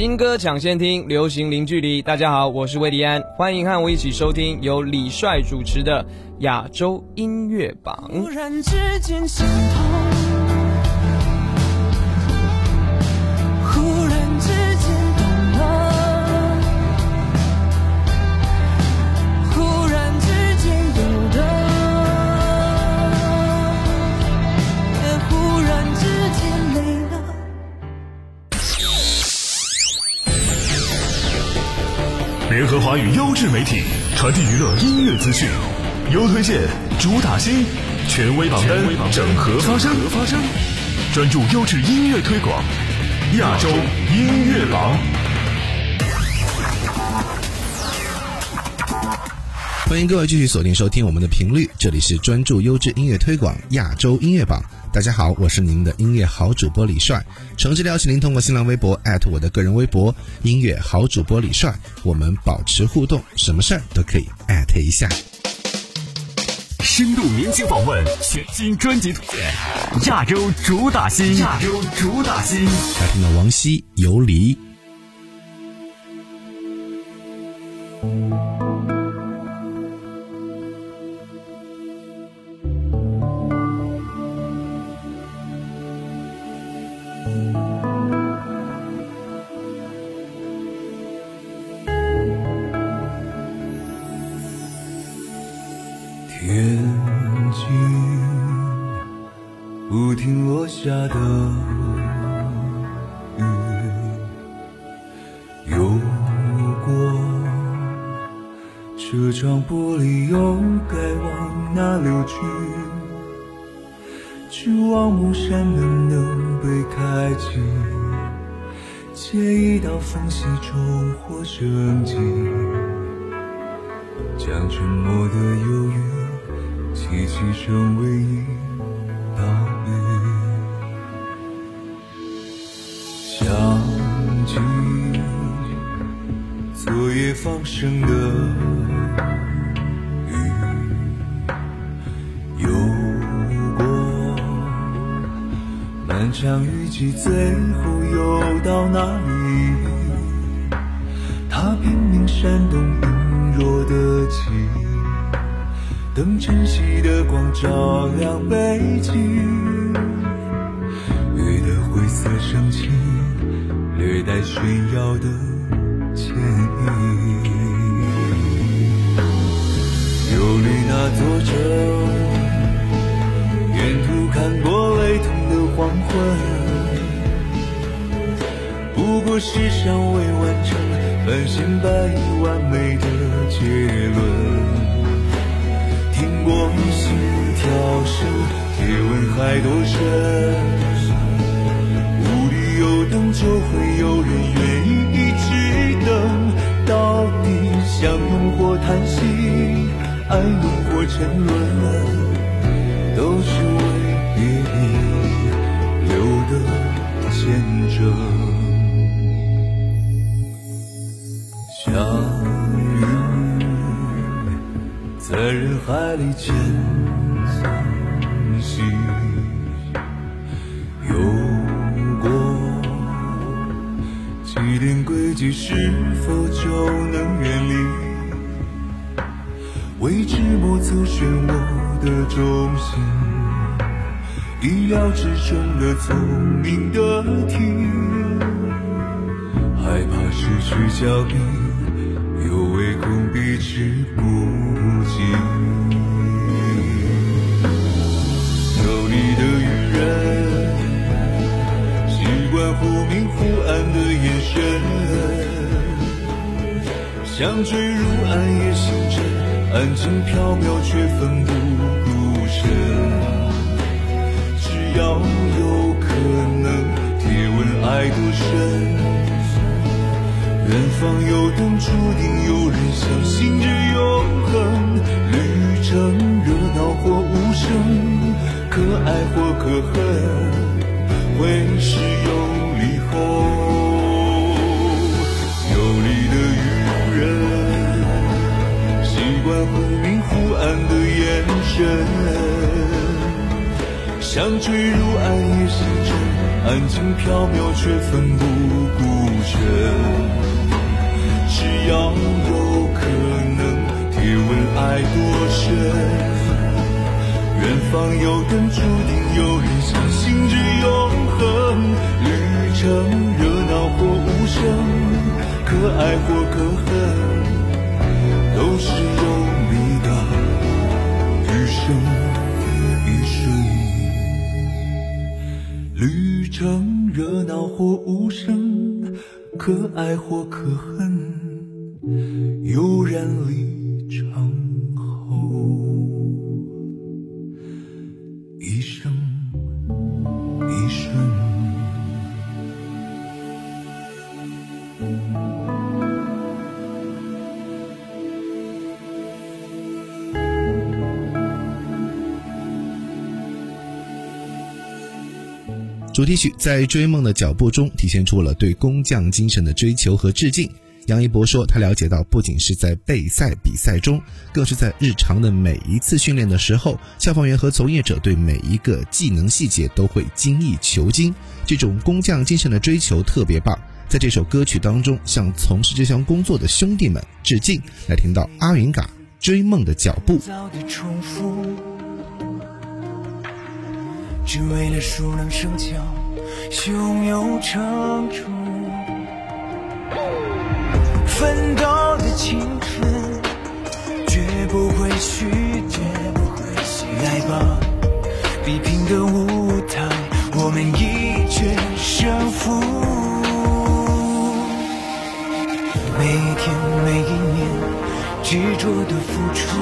新歌抢先听，流行零距离。大家好，我是魏迪安，欢迎和我一起收听由李帅主持的亚洲音乐榜。突然之间合华语优质媒体，传递娱乐音乐资讯，优推荐，主打新，权威榜单，整合发声，专注优质音乐推广，亚洲音乐榜。欢迎各位继续锁定收听我们的频率，这里是专注优质音乐推广亚洲音乐榜。大家好，我是您的音乐好主播李帅。诚挚邀请您通过新浪微博我的个人微博“音乐好主播李帅”，我们保持互动，什么事儿都可以一下。深度明星访问，全新专辑推荐，亚洲主打新，亚洲主打新。来听到王晰《游离》。眼睛不停落下的雨，有过这窗玻璃，又该往哪流去？去望木栅门能被开启，借一道缝隙重获生机，将沉默的忧。一起成为一道雨。想起昨夜放声的雨，游过漫长雨季，最后又到哪里？他拼命闪动隐弱的旗，等晨曦的光照亮北京。雨的灰色升起，略带炫耀的歉意。游离那座城，沿途看过雷同的黄昏，不过世上未完成。半信半疑，完美的结沉沦，未知莫测漩涡的中心，意料之中的聪明的题，害怕失去脚印，又唯恐避之不及。游历的愚人，习惯忽明忽暗的眼神，像坠入暗夜星辰，安静飘渺却奋不顾身。只要有可能，别问爱多深。远方有灯，注定有人相信着永恒。旅程热闹或无声，可爱或可恨，会是有。后，不安的眼神，想坠入暗夜星辰，安静飘渺却奋不顾身。只要有可能，体温爱多深。远方有人注定有人相信着永恒。旅程热闹或无声，可爱或可恨，都是有生一生。旅程热闹或无声，可爱或可恨，悠然离主题曲在追梦的脚步中体现出了对工匠精神的追求和致敬。杨一博说，他了解到，不仅是在备赛比赛中，更是在日常的每一次训练的时候，消防员和从业者对每一个技能细节都会精益求精。这种工匠精神的追求特别棒。在这首歌曲当中，向从事这项工作的兄弟们致敬。来听到阿云嘎追梦的脚步。只为了熟能生巧，胸有成竹。奋斗的青春，绝不会虚，绝不会虚。来吧，比拼的舞台，我们一决胜负。每一天，每一年，执着的付出，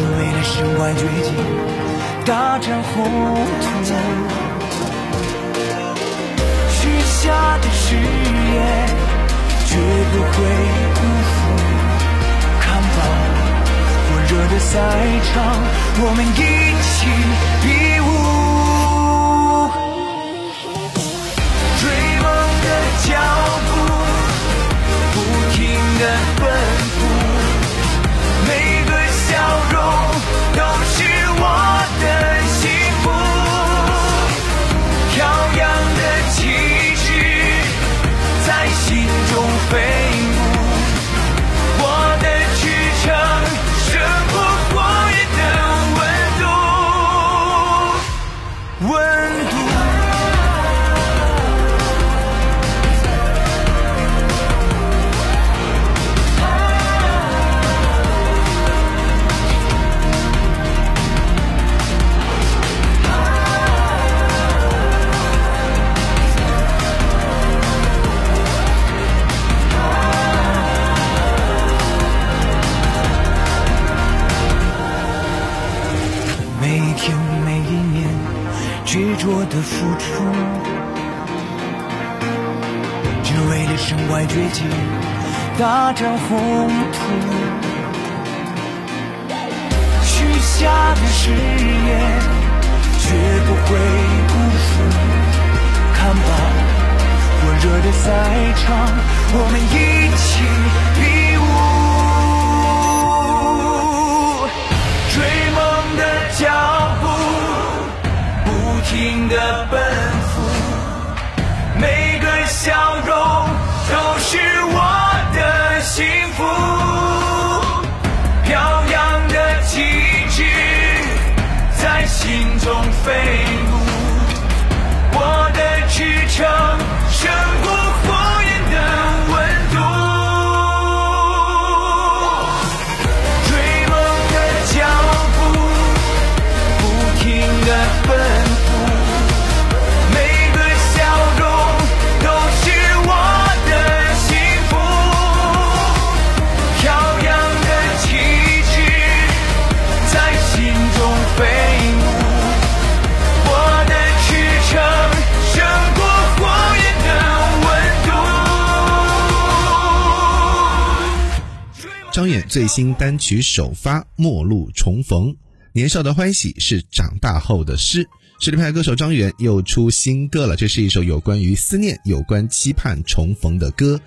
为了身怀绝技，大展宏图。许下的誓言，绝不会辜负。看吧，火热的赛场，我们一起我们张远最新单曲首发《陌路重逢》，年少的欢喜是长大后的诗。实力派歌手张远又出新歌了，这是一首有关于思念、有关期盼重逢的歌。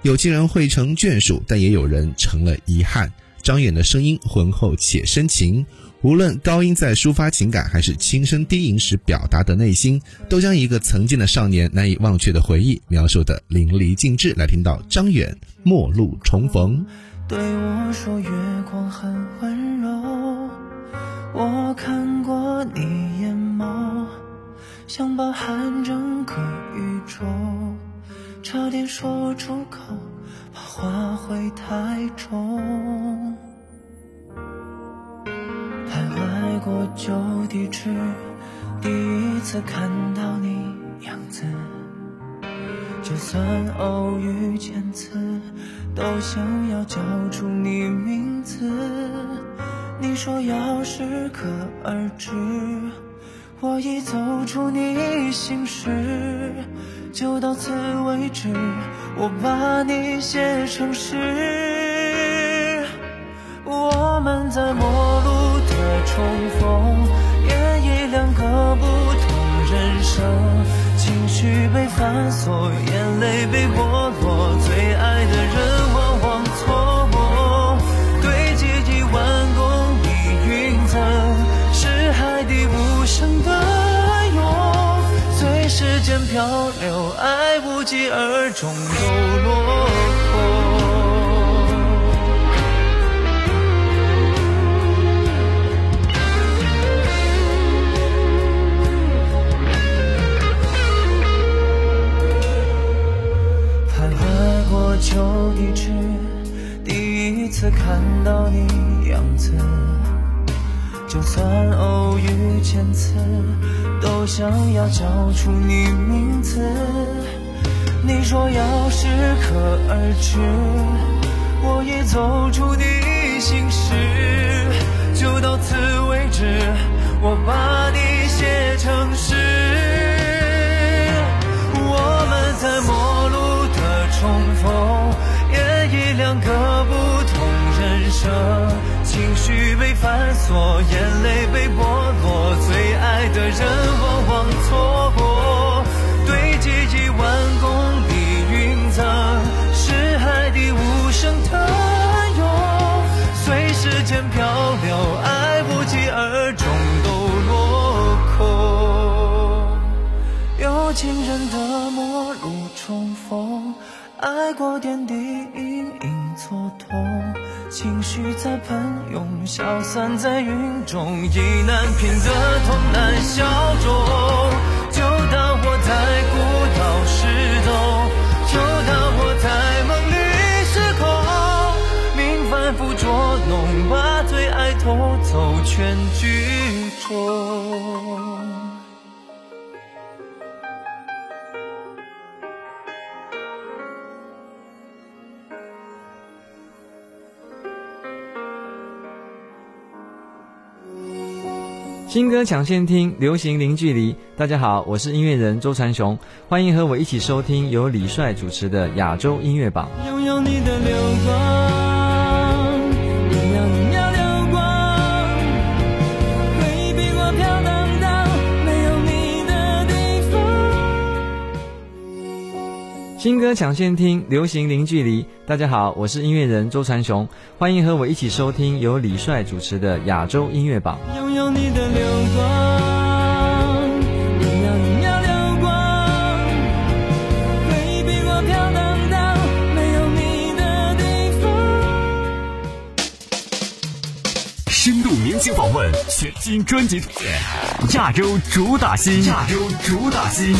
有情人会成眷属，但也有人成了遗憾。张远的声音浑厚且深情，无论高音在抒发情感，还是轻声低吟时表达的内心，都将一个曾经的少年难以忘却的回忆描述的淋漓尽致。来听到张远《陌路重逢》。对我说月光很温柔，我看过你眼眸，想包含整个宇宙，差点说出口，怕话会太重。徘徊过旧地址，第一次看到你样子，就算偶遇千次，都想要叫出你名字。你说要适可而止，我已走出你心事，就到此为止。我把你写成诗，我们在陌路的。重逢，演绎两个不同人生，情绪被反锁，眼泪被剥漂流，爱无疾而终，都落空。旧地址，第一次看到你样子，就算，想要叫出你名字。你说要适可而止，我已走出你心事，就到此为止。我把你写成诗，我们在陌路的。重逢，演绎两个不同人生，情绪被反锁，眼泪被剥落，最爱的人往往错过，堆积一万公里云层，是海底无声的涌，随时间漂流，爱无疾而终，都落空，有情人的陌路重逢。爱过点滴隐隐蹉跎，情绪在喷涌，消散在云中，意难平的痛难消肿。就当我在孤岛失踪，就当我在梦里失控，命反复捉弄，把最爱偷走全剧终。新歌抢先听，流行零距离。大家好，我是音乐人周传雄，欢迎和我一起收听由李帅主持的亚洲音乐榜。拥有你的流光，新歌抢先听，流行零距离。大家好，我是音乐人周传雄，欢迎和我一起收听由李帅主持的亚洲音乐榜。拥有你的全新专辑推荐，亚洲主打新，亚洲主打新。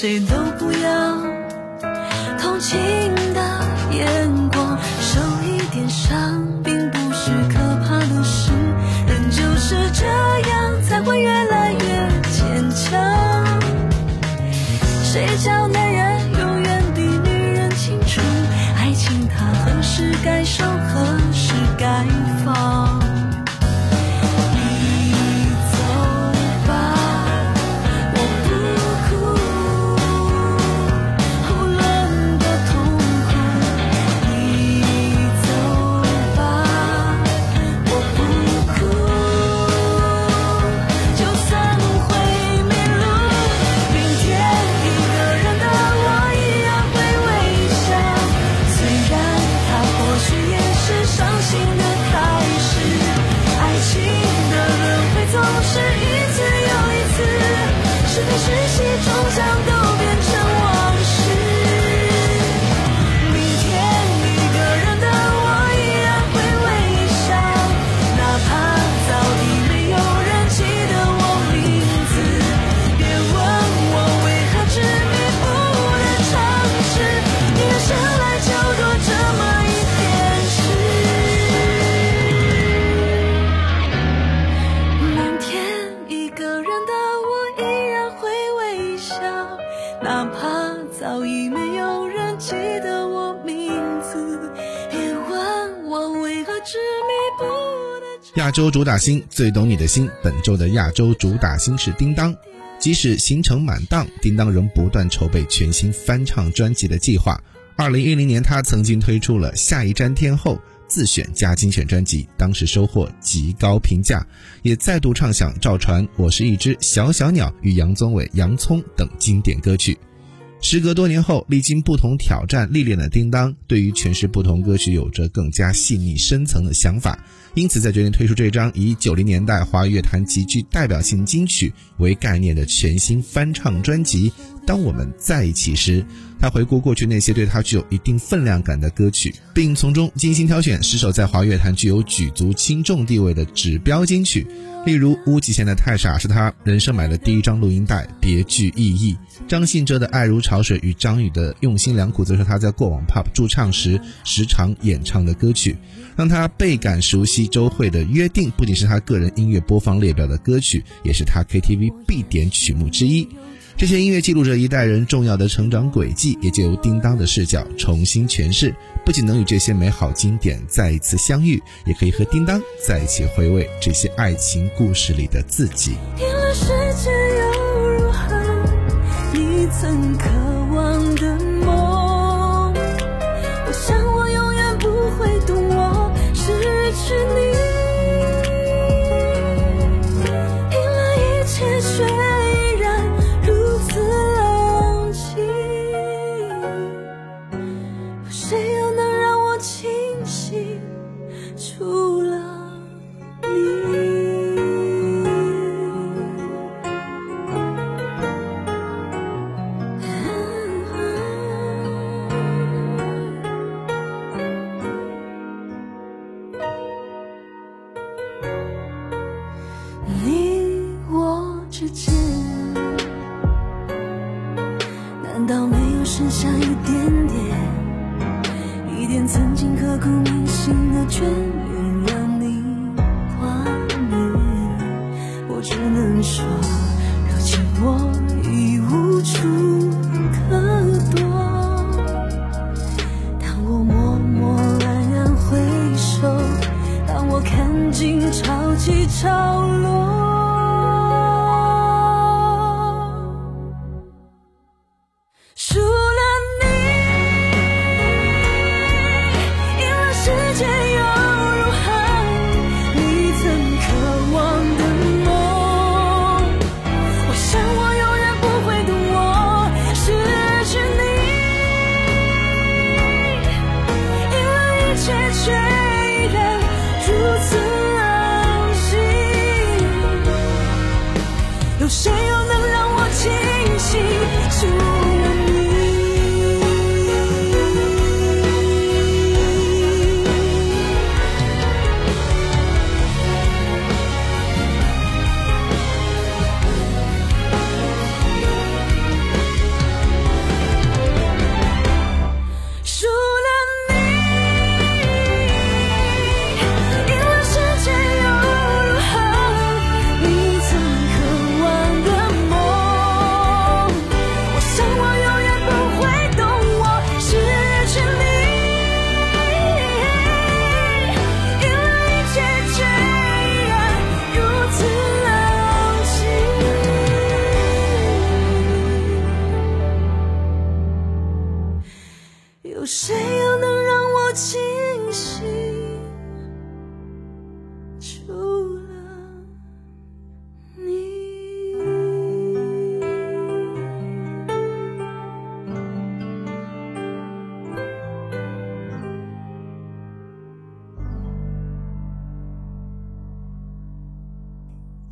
谁都亚洲主打星最懂你的心，本周的亚洲主打星是叮当。即使行程满档，叮当仍不断筹备全新翻唱专辑的计划。二零一零年，他曾经推出了《下一站天后》自选加精选专辑，当时收获极高评价，也再度唱响赵传《我是一只小小鸟》与杨宗纬《洋葱》等经典歌曲。时隔多年后，历经不同挑战历练的叮当，对于诠释不同歌曲有着更加细腻深层的想法，因此在决定推出这张以九零年代华语乐坛极具代表性金曲为概念的全新翻唱专辑《当我们在一起时》。他回顾过去那些对他具有一定分量感的歌曲，并从中精心挑选十首在华乐坛具有举足轻重地位的指标金曲。例如，巫启贤的《太傻》是他人生买的第一张录音带，别具意义；张信哲的《爱如潮水》与张宇的《用心良苦》则是他在过往 pop 驻唱时时常演唱的歌曲。让他倍感熟悉周蕙的《约定》，不仅是他个人音乐播放列表的歌曲，也是他 KTV 必点曲目之一。这些音乐记录着一代人重要的成长轨迹，也就由叮当的视角重新诠释。不仅能与这些美好经典再一次相遇，也可以和叮当在一起回味这些爱情故事里的自己。赢了世界又如何？你曾渴谁又能让我清醒？潮起潮落。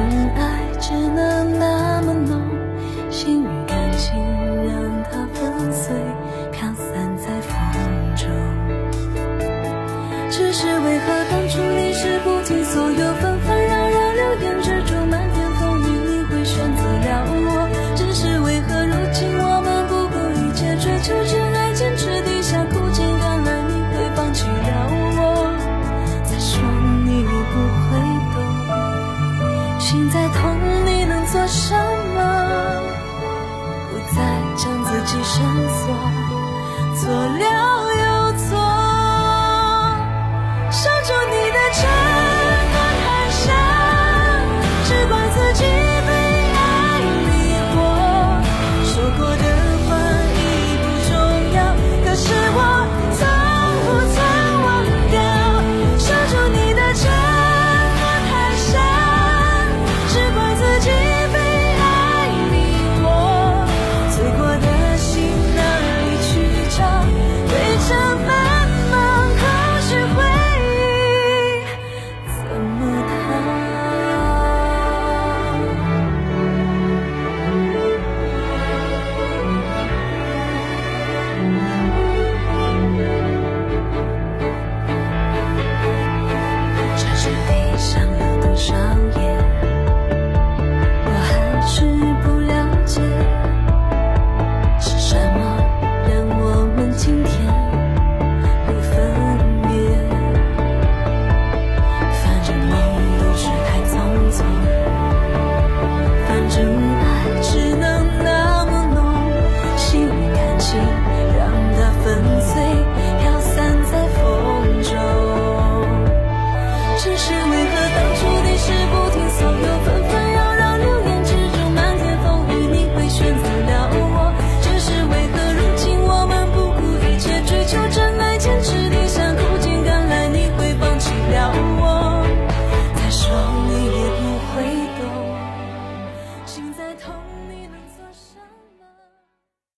真爱只能那么浓心与感情让它粉碎。